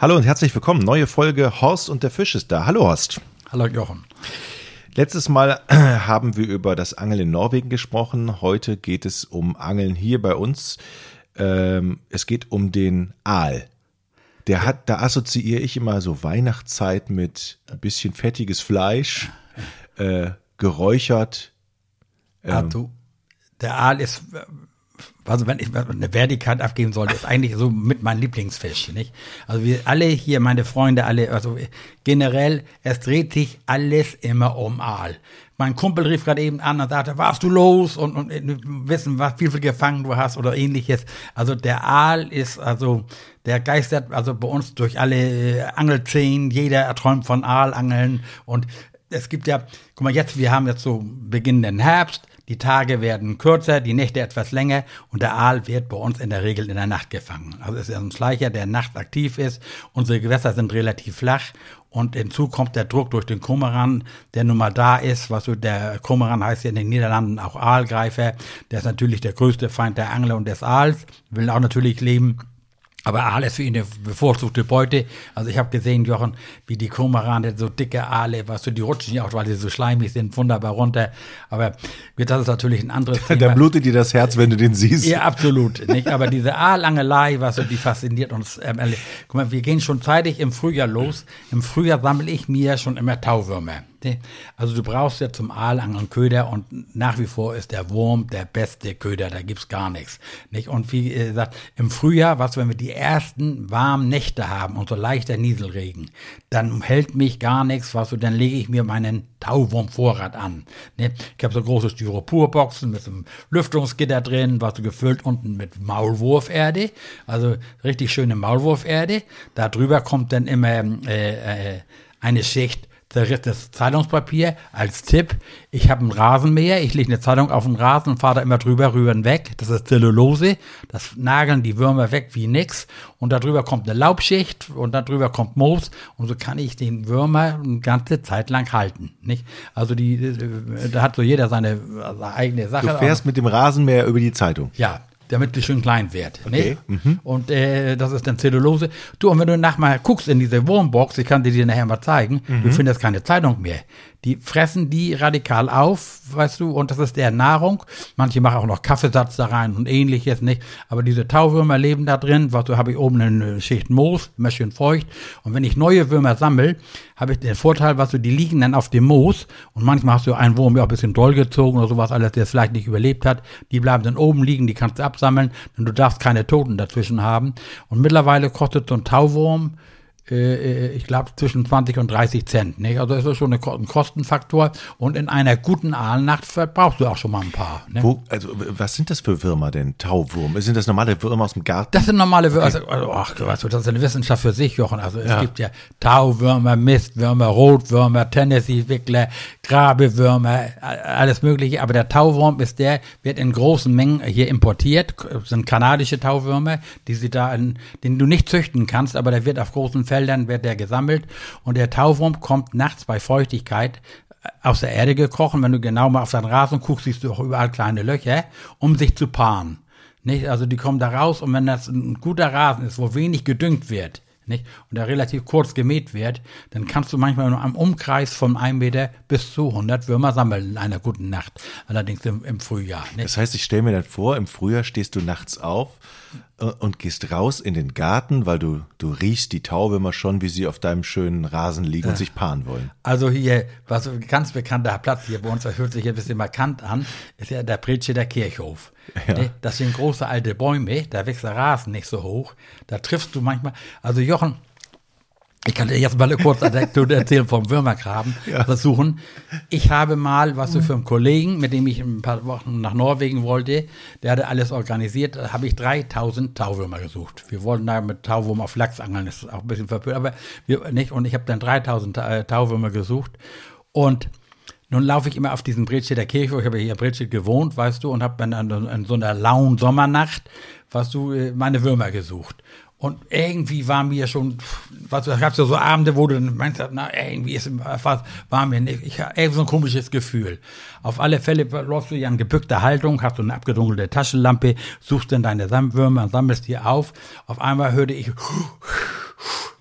Hallo und herzlich willkommen. Neue Folge Horst und der Fisch ist da. Hallo Horst. Hallo Jochen. Letztes Mal haben wir über das Angeln in Norwegen gesprochen. Heute geht es um Angeln hier bei uns. Ähm, es geht um den Aal. Der hat, da assoziiere ich immer so Weihnachtszeit mit ein bisschen fettiges Fleisch, äh, geräuchert. Ähm. Also, der Aal ist also wenn ich eine Wertigkeit abgeben sollte, ist eigentlich so mit mein Lieblingsfisch, nicht? Also wir alle hier, meine Freunde, alle, also generell, es dreht sich alles immer um Aal. Mein Kumpel rief gerade eben an und sagte, warst du los und, und wissen, was wie viel gefangen du hast oder ähnliches. Also der Aal ist also der geistert also bei uns durch alle äh, Angelzehen. Jeder erträumt von Aalangeln und es gibt ja, guck mal jetzt, wir haben jetzt so beginnenden Herbst die Tage werden kürzer, die Nächte etwas länger und der Aal wird bei uns in der Regel in der Nacht gefangen. Also es ist ein Schleicher, der nachts aktiv ist. Unsere Gewässer sind relativ flach und hinzu kommt der Druck durch den Kormoran, der nun mal da ist. Was so der Kormoran heißt ja in den Niederlanden auch Aalgreifer. Der ist natürlich der größte Feind der Angler und des Aals. Will auch natürlich leben aber Aal ist für ihn eine bevorzugte Beute. Also ich habe gesehen, Jochen, wie die Kormorane, so dicke Aale, was so, die rutschen ja auch, weil sie so schleimig sind, wunderbar runter. Aber das ist natürlich ein anderes Thema. Da blutet dir das Herz, wenn du den siehst. Ja, absolut. Nicht? Aber diese Aalangelei, was so, die fasziniert uns. Ähm, guck mal, wir gehen schon zeitig im Frühjahr los. Im Frühjahr sammle ich mir schon immer Tauwürmer. Also du brauchst ja zum Aalangeln Köder und nach wie vor ist der Wurm der beste Köder, da gibt's gar nichts. Nicht? Und wie gesagt, im Frühjahr, was wenn wir die ersten warmen Nächte haben und so leichter Nieselregen, dann hält mich gar nichts, was so, dann lege ich mir meinen Tauwurmvorrat an. Ne? Ich habe so große Styroporboxen mit so einem Lüftungsgitter drin, was so gefüllt unten mit Maulwurferde, also richtig schöne Maulwurferde. Da drüber kommt dann immer äh, äh, eine Schicht zerrissenes Zeitungspapier als Tipp. Ich habe einen Rasenmäher, ich lege eine Zeitung auf den Rasen und fahre da immer drüber, rüber und weg. Das ist Zellulose. Das nageln die Würmer weg wie nix. Und darüber kommt eine Laubschicht und darüber kommt Moos. Und so kann ich den Würmer eine ganze Zeit lang halten. Nicht? Also die, äh, da hat so jeder seine, seine eigene Sache. Du fährst mit dem Rasenmäher über die Zeitung. Ja, damit die schön klein wird. Okay. Ne? Mhm. Und äh, das ist dann Zellulose. Du, und wenn du nachher guckst in diese Wurmbox, ich kann dir die nachher mal zeigen, mhm. du findest keine Zeitung mehr. Die fressen die radikal auf, weißt du, und das ist der Nahrung. Manche machen auch noch Kaffeesatz da rein und ähnliches, nicht? Aber diese Tauwürmer leben da drin, was du habe ich oben eine Schicht Moos, immer schön feucht. Und wenn ich neue Würmer sammle, habe ich den Vorteil, was du, die liegen dann auf dem Moos und manchmal hast du einen Wurm, der auch ein bisschen doll gezogen oder sowas alles, der es vielleicht nicht überlebt hat. Die bleiben dann oben liegen, die kannst du absammeln, denn du darfst keine Toten dazwischen haben. Und mittlerweile kostet so ein Tauwurm ich glaube, zwischen 20 und 30 Cent. Nicht? Also ist das schon ein Kostenfaktor. Und in einer guten Aalnacht verbrauchst du auch schon mal ein paar. Ne? Wo, also, was sind das für Würmer denn? Tauwurm? Sind das normale Würmer aus dem Garten? Das sind normale Würmer. Okay. Also, ach, weißt du, das ist eine Wissenschaft für sich, Jochen. Also es ja. gibt ja Tauwürmer, Mistwürmer, Rotwürmer, Tennessee-Wickler, Grabewürmer, alles mögliche. Aber der Tauwurm ist der, wird in großen Mengen hier importiert. Das sind kanadische Tauwürmer, die sie da in, den du nicht züchten kannst, aber der wird auf großen Feldern Feldern wird der gesammelt und der Tauwurm kommt nachts bei Feuchtigkeit äh, aus der Erde gekrochen. Wenn du genau mal auf seinen Rasen guckst, siehst du auch überall kleine Löcher, um sich zu paaren. Nicht? Also die kommen da raus und wenn das ein guter Rasen ist, wo wenig gedüngt wird, nicht? und der relativ kurz gemäht wird, dann kannst du manchmal nur am Umkreis von einem Meter bis zu 100 Würmer sammeln in einer guten Nacht. Allerdings im, im Frühjahr. Nicht? Das heißt, ich stelle mir das vor, im Frühjahr stehst du nachts auf und gehst raus in den Garten, weil du, du riechst die Tauwürmer schon, wie sie auf deinem schönen Rasen liegen und sich paaren wollen. Also hier, was ein ganz bekannter Platz hier bei uns, das hört sich ein bisschen markant an, ist ja der Bretsche der Kirchhof. Ja. Ne, das sind große alte Bäume, da wächst der Rasen nicht so hoch. Da triffst du manchmal, also Jochen, ich kann dir jetzt mal eine kurze Anekdote erzählen vom Würmergraben ja. versuchen. Ich habe mal, was du für einen Kollegen, mit dem ich ein paar Wochen nach Norwegen wollte, der hatte alles organisiert, da habe ich 3000 Tauwürmer gesucht. Wir wollten da mit Tauwurm auf Lachs angeln, das ist auch ein bisschen verpönt, aber wir nicht. Und ich habe dann 3000 äh, Tauwürmer gesucht. Und nun laufe ich immer auf diesen der Kirche, ich habe hier in Bredschied gewohnt, weißt du, und habe dann an, so einer lauen Sommernacht, weißt du, äh, meine Würmer gesucht. Und irgendwie war mir schon, was da gab ja so Abende, wo du dann meinst, na, irgendwie ist was, war mir nicht, ich habe so ein komisches Gefühl. Auf alle Fälle läufst du ja in gebückter Haltung, hast du eine abgedunkelte Taschenlampe, suchst dann deine Würmer und sammelst die auf. Auf einmal hörte ich,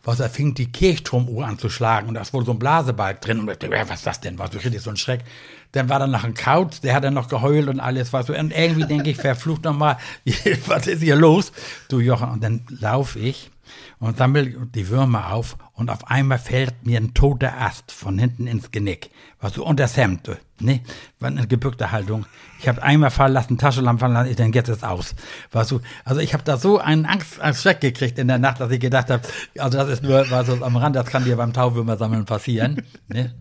was er fing die Kirchturmuhr anzuschlagen und da ist wohl so ein Blasebalg drin und ich dachte, was ist das denn? Was, du richtig so ein Schreck. Dann war da noch ein Kauz, der hat dann noch geheult und alles, was so. Und irgendwie denke ich, verflucht nochmal, was ist hier los? Du Jochen, und dann laufe ich und sammle die Würmer auf und auf einmal fällt mir ein toter Ast von hinten ins Genick. Was so unter das Hemd, ne? War eine gebückte Haltung. Ich habe einmal fallen lassen, Taschenlampe fallen lassen, ich denke, jetzt ist aus. Was so, also ich habe da so einen Angst, einen Schreck gekriegt in der Nacht, dass ich gedacht habe, also das ist nur was so am Rand, das kann dir beim Tauwürmer sammeln passieren. Ne?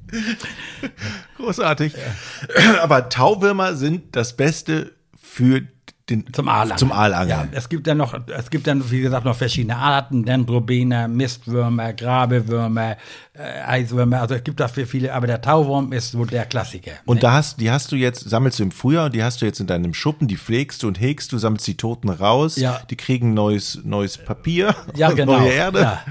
Großartig. Aber Tauwürmer sind das Beste für den, zum Aalangeln. Zum Aalangeln. Ja, es gibt dann noch, es gibt dann, wie gesagt, noch verschiedene Arten, Dendrobiner, Mistwürmer, Grabewürmer, äh, Eiswürmer, also es gibt dafür viele, aber der Tauwurm ist wohl der Klassiker. Und ne? da hast, die hast du jetzt, sammelst du im Frühjahr, die hast du jetzt in deinem Schuppen, die pflegst du und hegst, du sammelst die Toten raus, ja. die kriegen neues, neues Papier, ja, genau. neue Erde. Ja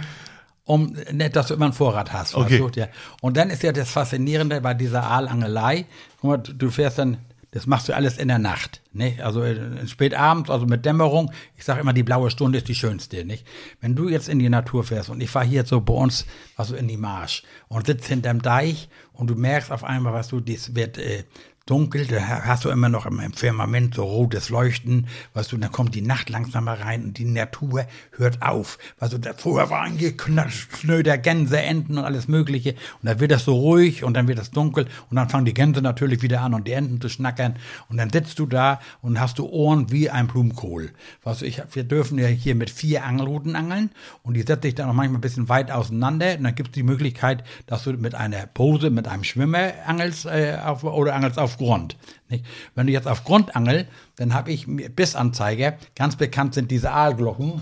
um nicht, dass du immer einen Vorrat hast. Okay. Du? ja. Und dann ist ja das Faszinierende bei dieser Aalangelei, guck mal, du fährst dann das machst du alles in der Nacht, nicht? Also äh, spätabends, also mit Dämmerung. Ich sage immer, die blaue Stunde ist die schönste, nicht? Wenn du jetzt in die Natur fährst und ich fahre hier so bei uns, also in die Marsch und sitze hinterm Deich und du merkst auf einmal, was du, das wird äh, dunkel, da hast du immer noch im Firmament so rotes Leuchten, weißt du, dann kommt die Nacht langsam mal rein und die Natur hört auf. Weißt du, vorher war ein geknöder Gänse, Enten und alles Mögliche und dann wird das so ruhig und dann wird es dunkel und dann fangen die Gänse natürlich wieder an und die Enten zu schnackern und dann sitzt du da und hast du Ohren wie ein Blumenkohl. Weißt du, ich, wir dürfen ja hier mit vier Angelruten angeln und die setze ich dann auch manchmal ein bisschen weit auseinander und dann gibt es die Möglichkeit, dass du mit einer Pose, mit einem Schwimmer angelst äh, auf, oder angelst auf Grund. Nicht? Wenn du jetzt auf Grund angel, dann habe ich Bissanzeiger. Ganz bekannt sind diese Aalglocken.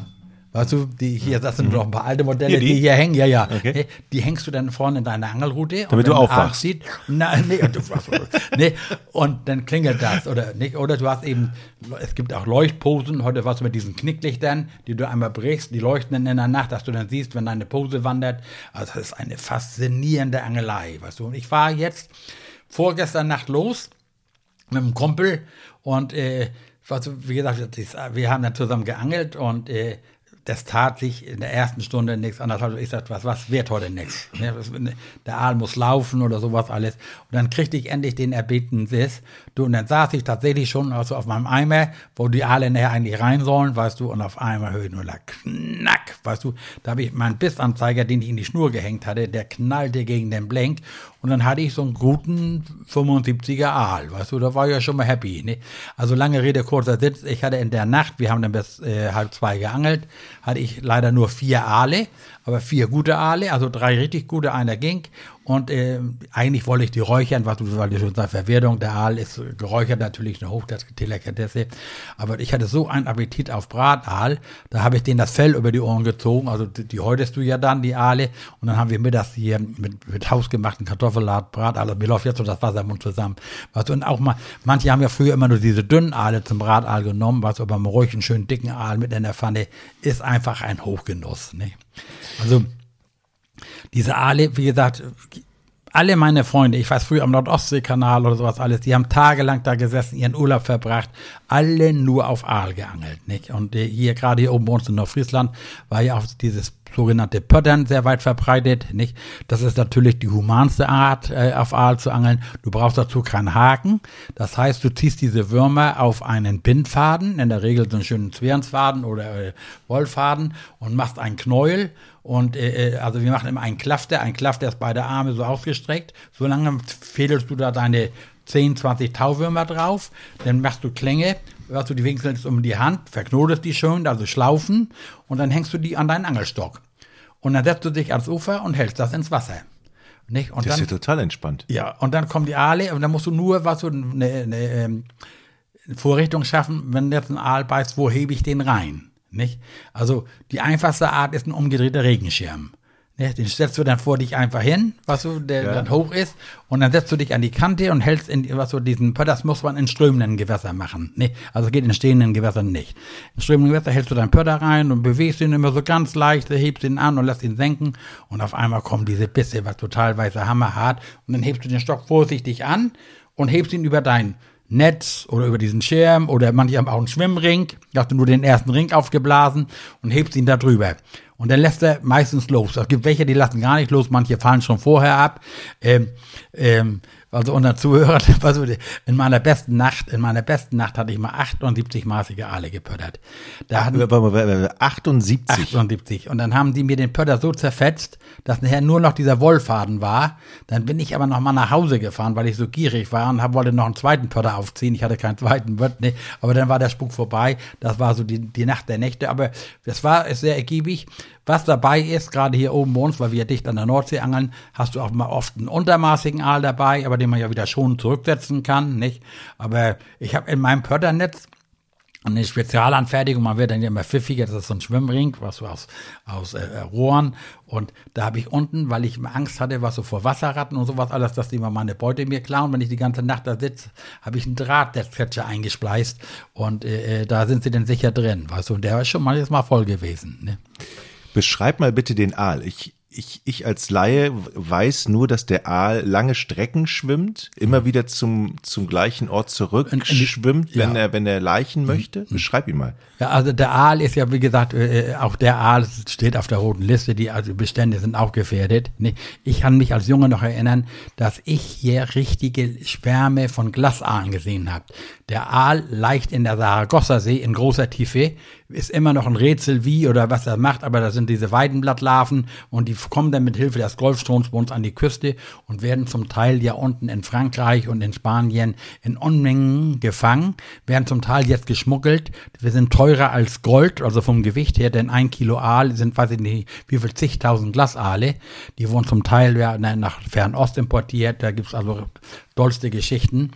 Weißt du, die hier, das sind mhm. doch ein paar alte Modelle, hier die? die? hier hängen, ja, ja. Okay. Die hängst du dann vorne in deine Angelrute. Damit du aufwachst. Sieht, na, nee, und, du, nee, und dann klingelt das. Oder, nicht, oder du hast eben, es gibt auch Leuchtposen, heute was mit diesen Knicklichtern, die du einmal brichst, die leuchten dann in der Nacht, dass du dann siehst, wenn deine Pose wandert. Also das ist eine faszinierende Angelei, weißt du. Und ich war jetzt vorgestern Nacht los mit einem Kumpel und äh, wie gesagt, wir haben dann zusammen geangelt und äh, das tat sich in der ersten Stunde nichts anderes. Ich sagte, was, was wird heute nichts? Der Aal muss laufen oder sowas alles. Und dann kriegte ich endlich den erbetenen Siss. Du, und dann saß ich tatsächlich schon also auf meinem Eimer, wo die Aale näher eigentlich rein sollen, weißt du, und auf einmal höre ich nur knack, weißt du. Da habe ich meinen Bissanzeiger, den ich in die Schnur gehängt hatte, der knallte gegen den Blenk. Und dann hatte ich so einen guten 75er Aal, weißt du, da war ich ja schon mal happy. Ne? Also lange Rede, kurzer Sitz. Ich hatte in der Nacht, wir haben dann bis äh, halb zwei geangelt, hatte ich leider nur vier Aale aber vier gute Aale, also drei richtig gute, einer ging. Und äh, eigentlich wollte ich die räuchern, was du, weil du schon sagst, Verwertung, der Aal ist geräuchert natürlich eine Hochdelikatesse. Aber ich hatte so einen Appetit auf Brataal, da habe ich denen das Fell über die Ohren gezogen. Also die, die häutest du ja dann, die Aale. Und dann haben wir mittags hier mit, mit hausgemachten Kartoffelsalat, Brataal. Also mir läuft jetzt so das Wasser im Mund zusammen. Weißt du, und auch mal, manche haben ja früher immer nur diese dünnen Aale zum Brataal genommen, was aber mal ruhig einen schönen dicken Aal mit in der Pfanne ist einfach ein Hochgenuss. Ne? Also diese Aale, wie gesagt, alle meine Freunde, ich weiß früher am Nordostseekanal oder sowas alles, die haben tagelang da gesessen, ihren Urlaub verbracht, alle nur auf Aal geangelt, nicht? Und hier, gerade hier oben bei uns in Nordfriesland, war ja auch dieses sogenannte Pöttern sehr weit verbreitet, nicht? Das ist natürlich die humanste Art, äh, auf Aal zu angeln. Du brauchst dazu keinen Haken. Das heißt, du ziehst diese Würmer auf einen Bindfaden, in der Regel so einen schönen Zwirnsfaden oder äh, Wollfaden und machst einen Knäuel und äh, äh, also wir machen immer einen Klafter, ein Klafter ist beide Arme so ausgestreckt. Solange fädelst du da deine 10, 20 Tauwürmer drauf, dann machst du Klänge, hörst du die wechselst um die Hand, verknotest die schön, also schlaufen, und dann hängst du die an deinen Angelstock. Und dann setzt du dich ans Ufer und hältst das ins Wasser. Nicht? Und das dann, ist ja total entspannt. Ja, und dann kommen die Aale und dann musst du nur was so eine, eine, ähm, eine Vorrichtung schaffen, wenn jetzt ein Aal beißt, wo hebe ich den rein? Nicht? Also die einfachste Art ist ein umgedrehter Regenschirm. Nicht? Den stellst du dann vor dich einfach hin, was so, der ja. dann hoch ist, und dann setzt du dich an die Kante und hältst in, was so diesen, das muss man in strömenden Gewässern machen. Nicht? Also geht in stehenden Gewässern nicht. In strömenden Gewässern hältst du deinen Pötter rein und bewegst ihn immer so ganz leicht, hebst ihn an und lässt ihn senken und auf einmal kommen diese Bisse, was total weißer hammerhart, und dann hebst du den Stock vorsichtig an und hebst ihn über dein Netz oder über diesen Schirm oder manche haben auch einen Schwimmring. Da hast du nur den ersten Ring aufgeblasen und hebst ihn da drüber. Und dann lässt er meistens los. Es gibt welche, die lassen gar nicht los, manche fallen schon vorher ab. Ähm, ähm, also unter Zuhörern, also in meiner besten Nacht, in meiner besten Nacht hatte ich mal 78-maßige Aale gepöttert. Da hatten, 78? 78. Und dann haben die mir den Pötter so zerfetzt, dass nachher nur noch dieser Wollfaden war. Dann bin ich aber noch mal nach Hause gefahren, weil ich so gierig war und hab, wollte noch einen zweiten Pötter aufziehen. Ich hatte keinen zweiten, ne, aber dann war der Spuk vorbei. Das war so die, die Nacht der Nächte. Aber das war sehr ergiebig. Was dabei ist, gerade hier oben bei uns, weil wir dicht an der Nordsee angeln, hast du auch mal oft einen untermaßigen Aal dabei, aber den man ja wieder schon zurücksetzen kann, nicht? Aber ich habe in meinem Pötternetz eine Spezialanfertigung, man wird dann ja immer pfiffiger, das ist so ein Schwimmring, was so aus, aus äh, Rohren. Und da habe ich unten, weil ich Angst hatte, was so vor Wasserratten und sowas alles, dass die mal meine Beute mir klauen. Wenn ich die ganze Nacht da sitze, habe ich einen Draht der Catcher eingespleist und äh, äh, da sind sie dann sicher drin. Weißt du, und der ist schon jetzt mal voll gewesen. Ne? Beschreib mal bitte den Aal. Ich, ich, ich als Laie weiß nur, dass der Aal lange Strecken schwimmt, immer wieder zum, zum gleichen Ort zurück schwimmt, wenn ja. er, wenn er Leichen möchte. Mhm. Beschreib ihn mal. Ja, also der Aal ist ja, wie gesagt, äh, äh, auch der Aal steht auf der roten Liste, die also Bestände sind auch gefährdet. Ich kann mich als Junge noch erinnern, dass ich hier richtige Schwärme von Glasaalen gesehen habe. Der Aal leicht in der Saragossa-See in großer Tiefe, ist immer noch ein Rätsel wie oder was er macht, aber da sind diese Weidenblattlarven und die kommen dann mit Hilfe des Golfstroms bei uns an die Küste und werden zum Teil ja unten in Frankreich und in Spanien in Unmengen gefangen, werden zum Teil jetzt geschmuggelt. Wir sind teurer als Gold, also vom Gewicht her, denn ein Kilo Aal sind, weiß ich nicht, wie viel zigtausend Glasaale. Die wurden zum Teil ja, nach Fernost importiert, da gibt's also dollste Geschichten.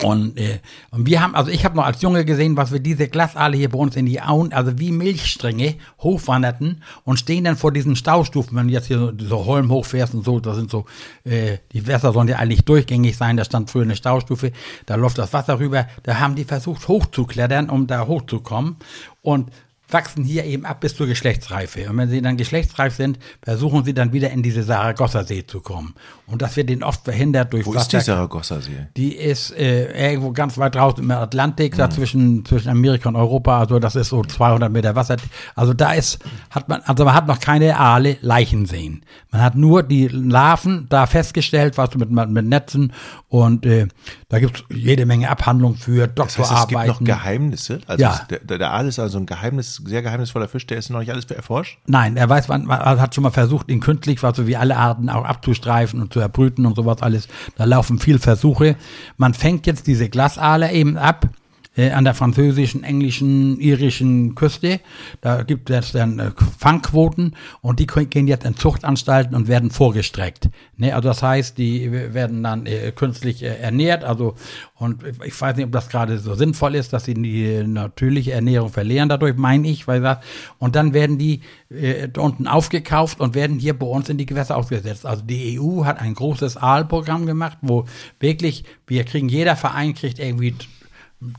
Und, äh, und wir haben, also ich habe noch als Junge gesehen, was wir diese Glasaale hier bei uns in die Auen, also wie Milchstränge, hochwanderten und stehen dann vor diesen Staustufen, wenn du jetzt hier so, so Holm hochfährst und so, das sind so, äh, die Wässer sollen ja eigentlich durchgängig sein, da stand früher eine Staustufe, da läuft das Wasser rüber, da haben die versucht hochzuklettern, um da hochzukommen. Und wachsen hier eben ab bis zur Geschlechtsreife. Und wenn sie dann geschlechtsreif sind, versuchen sie dann wieder in diese Saragossa-See zu kommen. Und das wird ihnen oft verhindert durch Wo Wasser. ist die Saragossa-See? Die ist äh, irgendwo ganz weit draußen im Atlantik, mhm. da zwischen, zwischen Amerika und Europa. Also das ist so 200 Meter Wasser. Also da ist, hat man, also man hat noch keine Aale Leichen sehen. Man hat nur die Larven da festgestellt, was mit, mit Netzen und äh, da gibt es jede Menge Abhandlungen für Doktorarbeiten. Das heißt, es gibt noch Geheimnisse? Also ja. der, der Aal ist also ein Geheimnis, sehr geheimnisvoller Fisch, der ist noch nicht alles erforscht? Nein, er weiß, man, hat schon mal versucht, ihn künstlich, was so wie alle Arten auch abzustreifen und zu erbrüten und sowas alles. Da laufen viel Versuche. Man fängt jetzt diese Glasaale eben ab äh, an der französischen, englischen, irischen Küste. Da gibt es dann äh, Fangquoten und die gehen jetzt in Zuchtanstalten und werden vorgestreckt. Ne, also das heißt, die werden dann äh, künstlich äh, ernährt. Also und ich weiß nicht, ob das gerade so sinnvoll ist, dass sie die natürliche Ernährung verlieren dadurch, meine ich, weil das und dann werden die äh, unten aufgekauft und werden hier bei uns in die Gewässer ausgesetzt. Also die EU hat ein großes Aalprogramm gemacht, wo wirklich wir kriegen jeder Verein kriegt irgendwie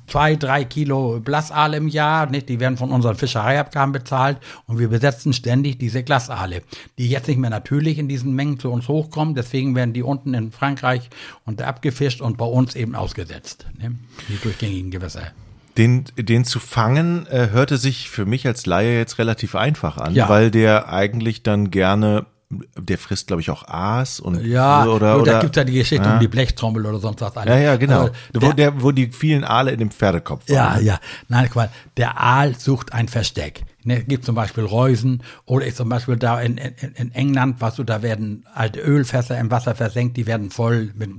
zwei, drei Kilo Blasaale im Jahr, nicht? Die werden von unseren Fischereiabgaben bezahlt und wir besetzen ständig diese Glasaale, die jetzt nicht mehr natürlich in diesen Mengen zu uns hochkommen. Deswegen werden die unten in Frankreich und abgefischt und bei uns eben ausgesetzt, ne? die durchgängigen Gewässer. Den, den zu fangen, äh, hörte sich für mich als Laie jetzt relativ einfach an, ja. weil der eigentlich dann gerne der frisst, glaube ich, auch Aas und ja, oder, oder da gibt ja die Geschichte ja. um die Blechtrommel oder sonst was. Ja, ja, genau. Also, der, wo, der, wo die vielen Aale in dem Pferdekopf waren. Ja, ja. Nein, guck mal, der Aal sucht ein Versteck. Ne, gibt zum Beispiel Reusen oder ich zum Beispiel da in, in, in England, was du, da werden alte Ölfässer im Wasser versenkt, die werden voll mit,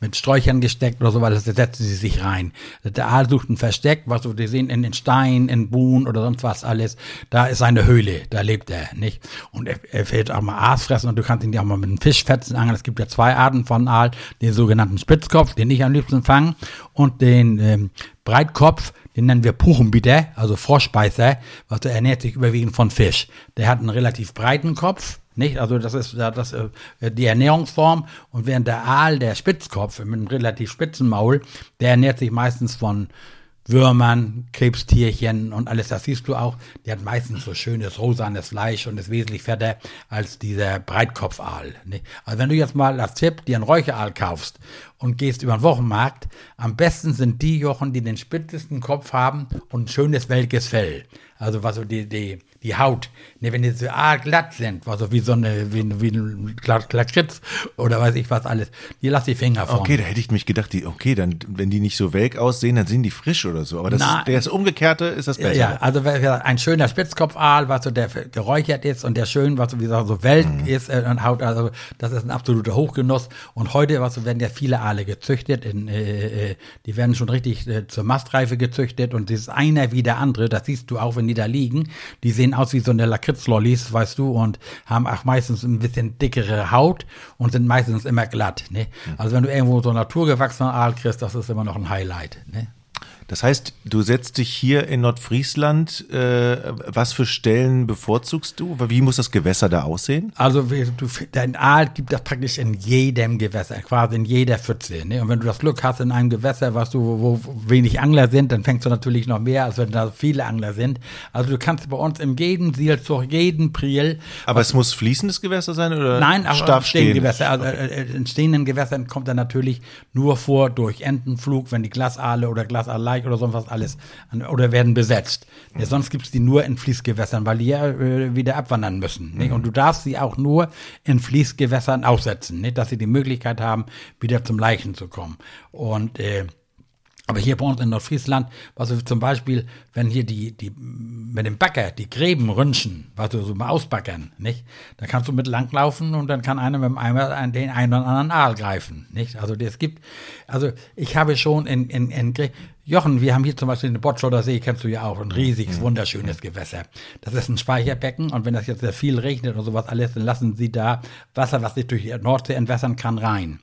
mit Sträuchern gesteckt oder so, weil das setzen sie sich rein. Der Aal sucht ein Versteck, was du, die sehen in den Steinen, in Buhn oder sonst was alles, da ist seine Höhle, da lebt er, nicht? Und er, er fällt auch mal Aas fressen und du kannst ihn ja auch mal mit einem Fischfetzen angeln. Es gibt ja zwei Arten von Aal, den sogenannten Spitzkopf, den ich am liebsten fange, und den ähm, Breitkopf, den nennen wir Puchenbitter, also Froschbeißer, was der ernährt sich überwiegend von Fisch. Der hat einen relativ breiten Kopf, nicht? Also das ist das, äh, die Ernährungsform. Und während der Aal, der Spitzkopf mit einem relativ spitzen Maul, der ernährt sich meistens von Würmern, Krebstierchen und alles, das siehst du auch. Die hat meistens so schönes rosanes Fleisch und ist wesentlich fetter als dieser Breitkopfaal. Ne? Also wenn du jetzt mal als Tipp dir einen Räucheraal kaufst und gehst über den Wochenmarkt, am besten sind die Jochen, die den spitzesten Kopf haben und ein schönes welkes Fell. Also was so die, die, die Haut, ne, wenn die so glatt sind, also wie so eine, wie, wie ein Lakritz oder weiß ich was alles, die lass die Finger von. Okay, da hätte ich mich gedacht, die, okay, dann, wenn die nicht so welk aussehen, dann sind die frisch oder so. Aber das, Na, der ist umgekehrte ist das besser. Ja, also ein schöner Spitzkopfaal, was so der geräuchert ist und der schön, was so wie gesagt, so welk mhm. ist äh, und Haut, also das ist ein absoluter Hochgenuss. Und heute, was so werden ja viele Aale gezüchtet, in, äh, äh, die werden schon richtig äh, zur Mastreife gezüchtet und das ist einer wie der andere, das siehst du auch, wenn die da liegen. Die sehen aus wie so eine Lakritzlollis, weißt du, und haben auch meistens ein bisschen dickere Haut und sind meistens immer glatt. Ne? Also wenn du irgendwo so naturgewachsenen Aal kriegst, das ist immer noch ein Highlight. Ne? Das heißt, du setzt dich hier in Nordfriesland, äh, was für Stellen bevorzugst du? Wie muss das Gewässer da aussehen? Also du, dein Aal gibt das praktisch in jedem Gewässer, quasi in jeder Pfütze. Ne? Und wenn du das Glück hast in einem Gewässer, was du, wo, wo wenig Angler sind, dann fängst du natürlich noch mehr, als wenn da viele Angler sind. Also du kannst bei uns in jedem Sielzug, jeden Priel. Aber es muss fließendes Gewässer sein oder? Nein, aber stehende Gewässer. Also okay. Äh, in stehenden Gewässern kommt er natürlich nur vor durch Entenflug, wenn die Glasaale oder Glasaale Teich oder sonst was alles oder werden besetzt. Mhm. Ja, sonst gibt's die nur in Fließgewässern, weil die ja äh, wieder abwandern müssen. Mhm. Und du darfst sie auch nur in Fließgewässern aussetzen, nicht? dass sie die Möglichkeit haben, wieder zum Leichen zu kommen. Und äh, aber hier bei uns in Nordfriesland, was also zum Beispiel, wenn hier die, die, mit dem Backer die Gräben rünschen, was du so mal ausbackern, nicht? Da kannst du mit langlaufen und dann kann einer mit dem Eimer an den einen oder anderen Aal greifen, nicht? Also, es gibt, also, ich habe schon in, in, in Jochen, wir haben hier zum Beispiel den Botschotter See, kennst du ja auch, ein riesiges, wunderschönes Gewässer. Das ist ein Speicherbecken und wenn das jetzt sehr viel regnet und sowas alles, dann lassen sie da Wasser, was sich durch die Nordsee entwässern kann, rein.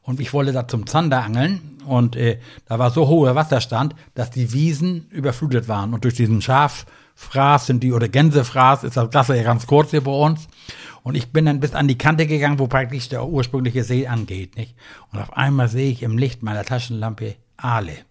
Und ich wollte da zum Zander angeln und äh, da war so hoher Wasserstand, dass die Wiesen überflutet waren. Und durch diesen Schaffraß sind die, oder Gänsefraß ist das Wasser ja ganz kurz hier bei uns. Und ich bin dann bis an die Kante gegangen, wo praktisch der ursprüngliche See angeht, nicht? Und auf einmal sehe ich im Licht meiner Taschenlampe Aale.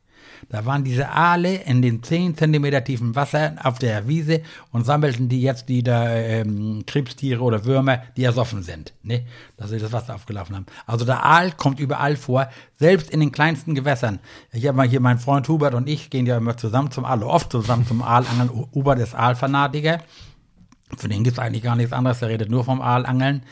Da waren diese Aale in den 10 Zentimeter tiefen Wasser auf der Wiese und sammelten die jetzt die da ähm, Krebstiere oder Würmer, die ersoffen sind, ne? dass sie das Wasser aufgelaufen haben. Also der Aal kommt überall vor, selbst in den kleinsten Gewässern. Ich habe mal hier, mein Freund Hubert und ich gehen ja immer zusammen zum Aal, oft zusammen zum Aalangeln. Hubert ist Aalfanatiker. Für den gibt es eigentlich gar nichts anderes, der redet nur vom Aalangeln.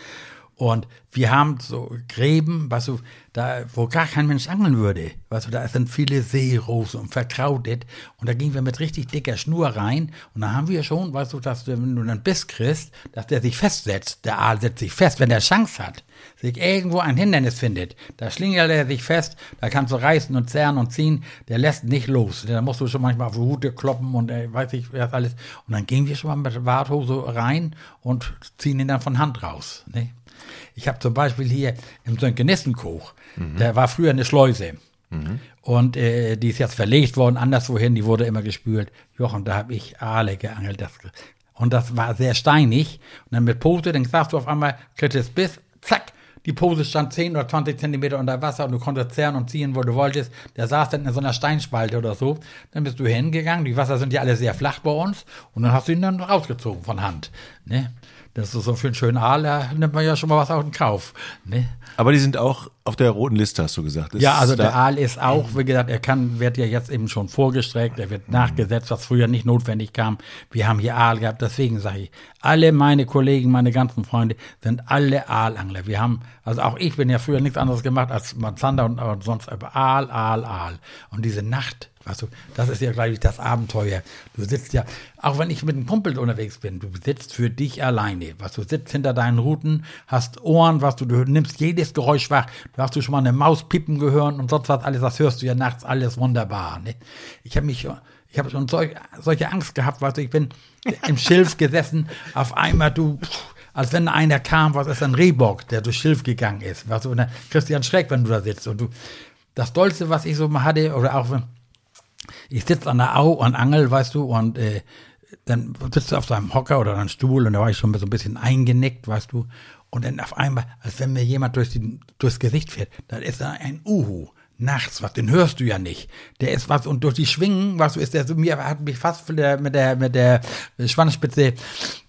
Und wir haben so Gräben, was du, da, wo gar kein Mensch angeln würde. Weißt du, da sind viele Seerosen und verkrautet. Und da gingen wir mit richtig dicker Schnur rein. Und da haben wir schon, weißt du, dass du, wenn du einen Biss kriegst, dass der sich festsetzt. Der Aal setzt sich fest, wenn der Chance hat, sich irgendwo ein Hindernis findet. Da schlingelt er sich fest, da kannst du reißen und zerren und ziehen. Der lässt nicht los. Da musst du schon manchmal auf die Hute kloppen und äh, weiß ich, was alles. Und dann gehen wir schon mal mit Warthose rein und ziehen ihn dann von Hand raus. Ne? Ich habe zum Beispiel hier im Sönkenissenkoch, mhm. der war früher eine Schleuse. Mhm. Und äh, die ist jetzt verlegt worden, anderswohin, die wurde immer gespült. Jochen, da habe ich Aale geangelt. Das, und das war sehr steinig. Und dann mit Pose, dann sagst du auf einmal, kriegst Biss, zack, die Pose stand 10 oder 20 Zentimeter unter Wasser und du konntest zerren und ziehen, wo du wolltest. Der saß dann in so einer Steinspalte oder so. Dann bist du hingegangen. Die Wasser sind ja alle sehr flach bei uns. Und dann hast du ihn dann rausgezogen von Hand. Ne? Das ist so für einen schönen Aal, da nimmt man ja schon mal was auf den Kauf. Ne? Aber die sind auch auf der roten Liste, hast du gesagt. Ist ja, also der Aal ist auch, wie gesagt, er kann, wird ja jetzt eben schon vorgestreckt, er wird mhm. nachgesetzt, was früher nicht notwendig kam. Wir haben hier Aal gehabt, deswegen sage ich, alle meine Kollegen, meine ganzen Freunde sind alle Aalangler. Wir haben, also auch ich bin ja früher nichts anderes gemacht als Zander und, und sonst Aal, Aal, Aal. Und diese Nacht, Du, das ist ja gleich das Abenteuer. Du sitzt ja, auch wenn ich mit einem Kumpel unterwegs bin, du sitzt für dich alleine. Was du sitzt hinter deinen Routen, hast Ohren, was du, du nimmst jedes Geräusch wach. Du hast du schon mal eine Maus pippen gehört und sonst was alles, das hörst du ja nachts alles wunderbar. Ne? Ich habe mich, ich habe schon solch, solche Angst gehabt, weißt du, ich bin im Schilf gesessen, auf einmal du, als wenn einer kam, was ist ein Rehbock, der durch Schilf gegangen ist. Weißt du, und dann kriegst du einen Schreck, wenn du da sitzt und du, das Dollste, was ich so mal hatte, oder auch wenn, ich sitze an der Au und angel, weißt du, und äh, dann sitzt du auf so einem Hocker oder einem Stuhl und da war ich schon so ein bisschen eingenickt, weißt du, und dann auf einmal, als wenn mir jemand durch die, durchs Gesicht fährt, dann ist da ein Uhu, nachts, was, den hörst du ja nicht. Der ist was, und durch die Schwingen, was ist der so, mir hat mich fast mit der, mit der, mit der Schwanzspitze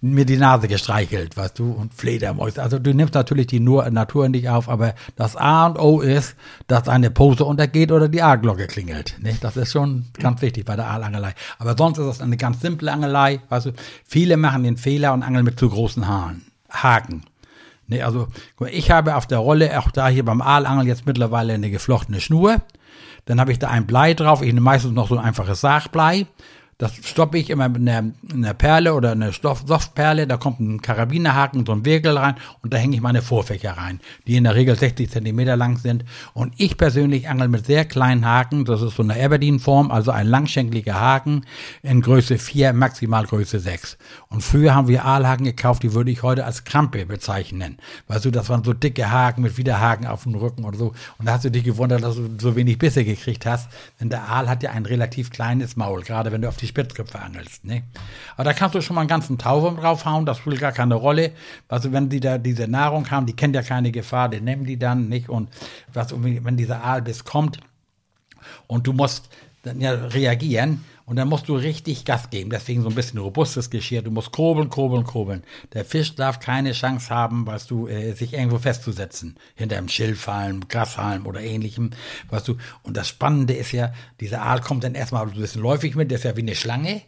mir die Nase gestreichelt, weißt du, und Fledermäuse. Also du nimmst natürlich die Nur Natur nicht auf, aber das A und O ist, dass eine Pose untergeht oder die A-Glocke klingelt. Ne? Das ist schon ganz wichtig bei der Aalangelei. Aber sonst ist das eine ganz simple Angelei, weißt du. Viele machen den Fehler und angeln mit zu großen Haaren. Haken. Nee, also ich habe auf der Rolle, auch da hier beim Aalangeln jetzt mittlerweile eine geflochtene Schnur. Dann habe ich da ein Blei drauf, ich nehme meistens noch so ein einfaches Sachblei. Das stoppe ich immer mit einer, einer Perle oder einer Softperle. Da kommt ein Karabinerhaken, so ein Wirkel rein und da hänge ich meine Vorfächer rein, die in der Regel 60 Zentimeter lang sind. Und ich persönlich angel mit sehr kleinen Haken. Das ist so eine Aberdeen-Form, also ein langschenkliger Haken in Größe 4, maximal Größe 6. Und früher haben wir Aalhaken gekauft, die würde ich heute als Krampe bezeichnen. Weißt du, das waren so dicke Haken mit Widerhaken auf dem Rücken oder so. Und da hast du dich gewundert, dass du so wenig Bisse gekriegt hast. Denn der Aal hat ja ein relativ kleines Maul, gerade wenn du auf die Spitzköpfe angelst. Ne? Aber da kannst du schon mal einen ganzen Tauwurm draufhauen, das spielt gar keine Rolle. Also wenn die da diese Nahrung haben, die kennt ja keine Gefahr, den nehmen die dann nicht. Und was, wenn dieser Aalbiss kommt und du musst dann ja reagieren, und dann musst du richtig Gas geben. Deswegen so ein bisschen robustes Geschirr. Du musst kurbeln, kurbeln, kurbeln. Der Fisch darf keine Chance haben, weißt du, äh, sich irgendwo festzusetzen. Hinter einem Schilfhalm, Grashalm oder ähnlichem. Weißt du. Und das Spannende ist ja, dieser Aal kommt dann erstmal ein bisschen läufig mit. Der ist ja wie eine Schlange.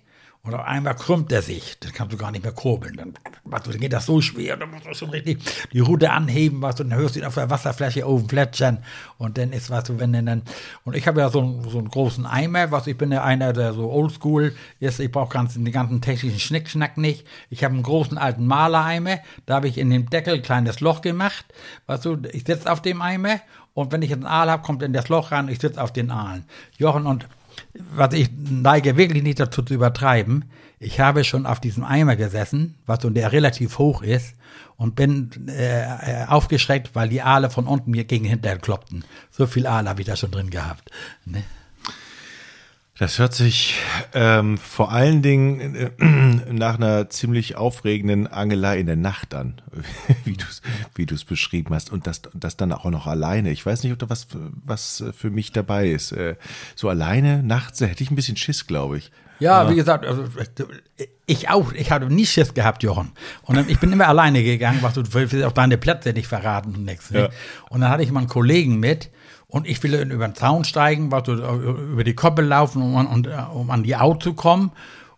Und auf einmal krümmt er sich. Das kannst du gar nicht mehr kurbeln. Dann, dann geht das so schwer. Dann musst du schon richtig die Rute anheben, was du, dann hörst du ihn auf der Wasserfläche oben plätschern. Und dann ist, was du, wenn dann, und ich habe ja so, einen, so einen großen Eimer, was ich bin ja einer, der so oldschool ist. Ich brauche ganz, den ganzen technischen Schnickschnack nicht. Ich habe einen großen alten Malereimer. Da habe ich in dem Deckel ein kleines Loch gemacht. Weißt du, ich sitze auf dem Eimer. Und wenn ich einen Aal habe, kommt in das Loch ran. Ich sitze auf den Aalen. Jochen und was ich neige wirklich nicht dazu zu übertreiben. Ich habe schon auf diesem Eimer gesessen, was so der relativ hoch ist, und bin äh, aufgeschreckt, weil die Aale von unten mir gegen hinterher kloppten. So viel Aale habe ich da schon drin gehabt. Ne? Das hört sich ähm, vor allen Dingen äh, nach einer ziemlich aufregenden Angelei in der Nacht an, wie du es wie du's beschrieben hast. Und das, das dann auch noch alleine. Ich weiß nicht, ob da was, was für mich dabei ist. Äh, so alleine nachts hätte ich ein bisschen Schiss, glaube ich. Ja, wie gesagt, also, ich auch. Ich habe nie Schiss gehabt, Jochen. Und dann, ich bin immer alleine gegangen, was du willst auch deine Plätze nicht verraten und nichts. Ja. Und dann hatte ich mal einen Kollegen mit und ich will über den Zaun steigen, was, über die Koppel laufen, um, um, um an die Au zu kommen.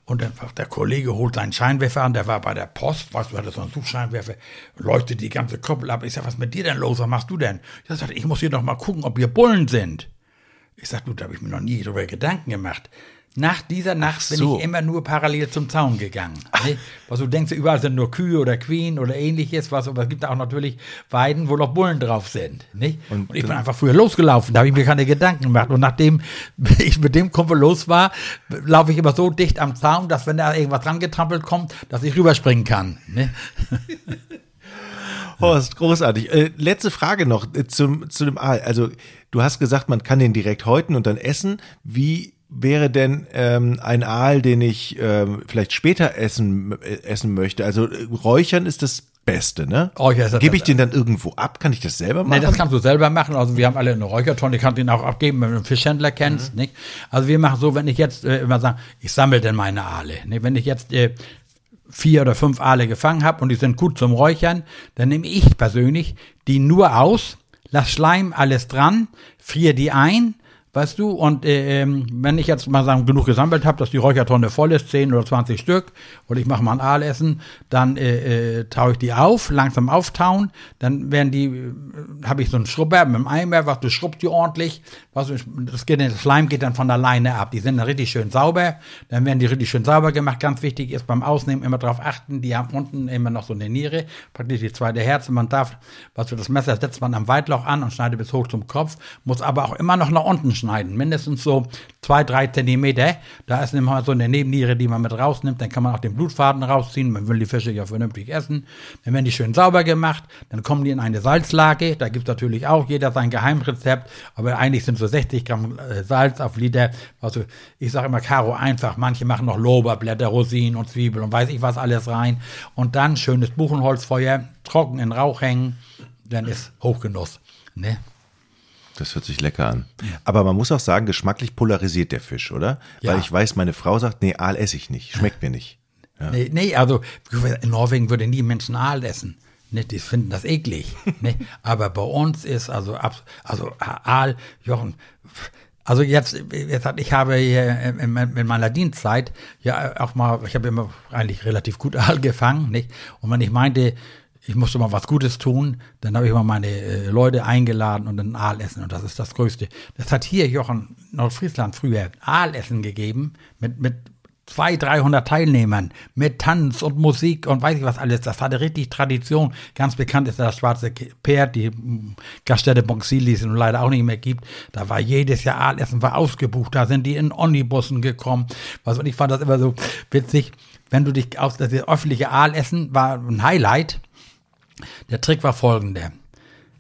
Und dann, der Kollege holt seinen Scheinwerfer an, der war bei der Post, weißt du, hat so einen Suchscheinwerfer, leuchtet die ganze Koppel ab. Ich sag, was mit dir denn los? Was machst du denn? Ich sag, ich muss hier doch mal gucken, ob wir Bullen sind. Ich sag, du, da habe ich mir noch nie darüber Gedanken gemacht. Nach dieser Nacht so. bin ich immer nur parallel zum Zaun gegangen. Ne? Was du denkst, überall sind nur Kühe oder Queen oder ähnliches, was, aber es gibt auch natürlich Weiden, wo noch Bullen drauf sind. Nicht? Und, und ich bin einfach früher losgelaufen, da habe ich mir keine Gedanken gemacht. Und nachdem ich mit dem Kumpel los war, laufe ich immer so dicht am Zaun, dass wenn da irgendwas dran getrampelt kommt, dass ich rüberspringen kann. Ne? Horst, großartig. Äh, letzte Frage noch äh, zum, zu dem Aal. Also, du hast gesagt, man kann den direkt häuten und dann essen. Wie wäre denn ähm, ein Aal, den ich ähm, vielleicht später essen, äh, essen möchte? Also äh, Räuchern ist das Beste, ne? Räuchern ist Gebe ich den dann irgendwo ab? Kann ich das selber machen? Nee, das kannst du selber machen. Also wir haben alle eine Räuchertonne, ich kann den auch abgeben, wenn du einen Fischhändler kennst, mhm. nicht? Also wir machen so, wenn ich jetzt äh, immer sage, ich sammle denn meine Aale. Ne? Wenn ich jetzt äh, vier oder fünf Aale gefangen habe und die sind gut zum Räuchern, dann nehme ich persönlich die nur aus, lass Schleim alles dran, friere die ein, weißt du, und äh, ähm, wenn ich jetzt mal sagen, genug gesammelt habe, dass die Räuchertonne voll ist, 10 oder 20 Stück, oder ich mache mal ein Aalessen, dann äh, äh, taue ich die auf, langsam auftauen, dann werden die, äh, habe ich so einen Schrubber mit einem Eimer, was du schrubbst die ordentlich, was das, geht, das Schleim geht dann von alleine ab, die sind dann richtig schön sauber, dann werden die richtig schön sauber gemacht, ganz wichtig ist beim Ausnehmen immer darauf achten, die haben unten immer noch so eine Niere, praktisch die zweite Herze, man darf, was du das Messer setzt man am Weitloch an und schneidet bis hoch zum Kopf, muss aber auch immer noch nach unten schneiden, schneiden, mindestens so zwei, drei Zentimeter. Da ist immer so eine Nebenniere, die man mit rausnimmt. Dann kann man auch den Blutfaden rausziehen. Man will die Fische ja vernünftig essen. Dann werden die schön sauber gemacht. Dann kommen die in eine Salzlage. Da gibt es natürlich auch jeder sein Geheimrezept. Aber eigentlich sind so 60 Gramm äh, Salz auf Liter. Also ich sage immer Karo einfach. Manche machen noch Lorbeerblätter, Rosinen und Zwiebeln und weiß ich was alles rein. Und dann schönes Buchenholzfeuer, trocken in Rauch hängen. Dann ist Hochgenuss. Ne? Das hört sich lecker an. Aber man muss auch sagen, geschmacklich polarisiert der Fisch, oder? Ja. Weil ich weiß, meine Frau sagt, nee, Aal esse ich nicht. Schmeckt mir nicht. Nee, nee, also in Norwegen würde nie Menschen Aal essen. Ne, die finden das eklig. ne? Aber bei uns ist also, also Aal, Jochen, also jetzt, jetzt hat, ich habe hier in meiner Dienstzeit ja auch mal, ich habe immer eigentlich relativ gut Aal gefangen, nicht? Und wenn ich meinte, ich musste mal was Gutes tun, dann habe ich mal meine äh, Leute eingeladen und dann Aal essen und das ist das Größte. Das hat hier Jochen Nordfriesland früher Aalessen gegeben mit mit 200, 300 Teilnehmern mit Tanz und Musik und weiß ich was alles. Das hatte richtig Tradition. Ganz bekannt ist das Schwarze Pferd, die mm, Gaststätte Bonxil, die es nun leider auch nicht mehr gibt. Da war jedes Jahr Aalessen war ausgebucht. Da sind die in Omnibussen gekommen. Was, und ich fand das immer so witzig. Wenn du dich aus, das öffentliche Aalessen war ein Highlight. Der Trick war folgender.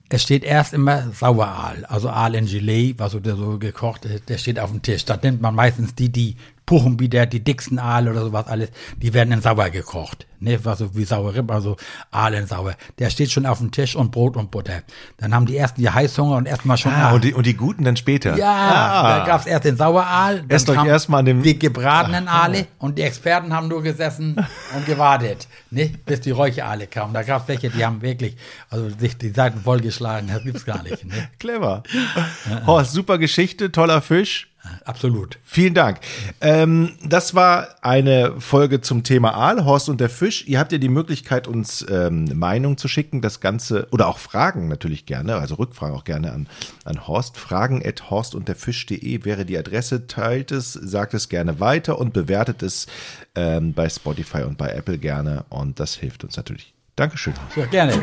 Es steht erst immer Saueraal, also Aal in Gelee, was so, so gekocht ist, der steht auf dem Tisch. Da nimmt man meistens die, die Puchenbieder, die dicksten Aal oder sowas alles, die werden in sauer gekocht. Ne, was so wie saure Rippe, also Aal in sauer. Der steht schon auf dem Tisch und Brot und Butter. Dann haben die ersten die Heißhunger und erstmal schon. Ah, und die, und die guten dann später. Ja, Ah. da gab's erst den Saueraal. dann Esst euch kam erst mal an dem- Die gebratenen Aale und die Experten haben nur gesessen und gewartet, ne, bis die Räucheraale kamen. Da gab's welche, die haben wirklich, also sich die Seiten vollgeschlagen, das gibt's gar nicht. Ne? Clever. Horst, super Geschichte, toller Fisch. Absolut. Vielen Dank. Ähm, das war eine Folge zum Thema Aal, Horst und der Fisch. Ihr habt ja die Möglichkeit, uns ähm, Meinung zu schicken, das Ganze, oder auch Fragen natürlich gerne, also Rückfragen auch gerne an, an Horst. Fragen at horstundderfisch.de wäre die Adresse. Teilt es, sagt es gerne weiter und bewertet es ähm, bei Spotify und bei Apple gerne. Und das hilft uns natürlich. Dankeschön. Ja, gerne.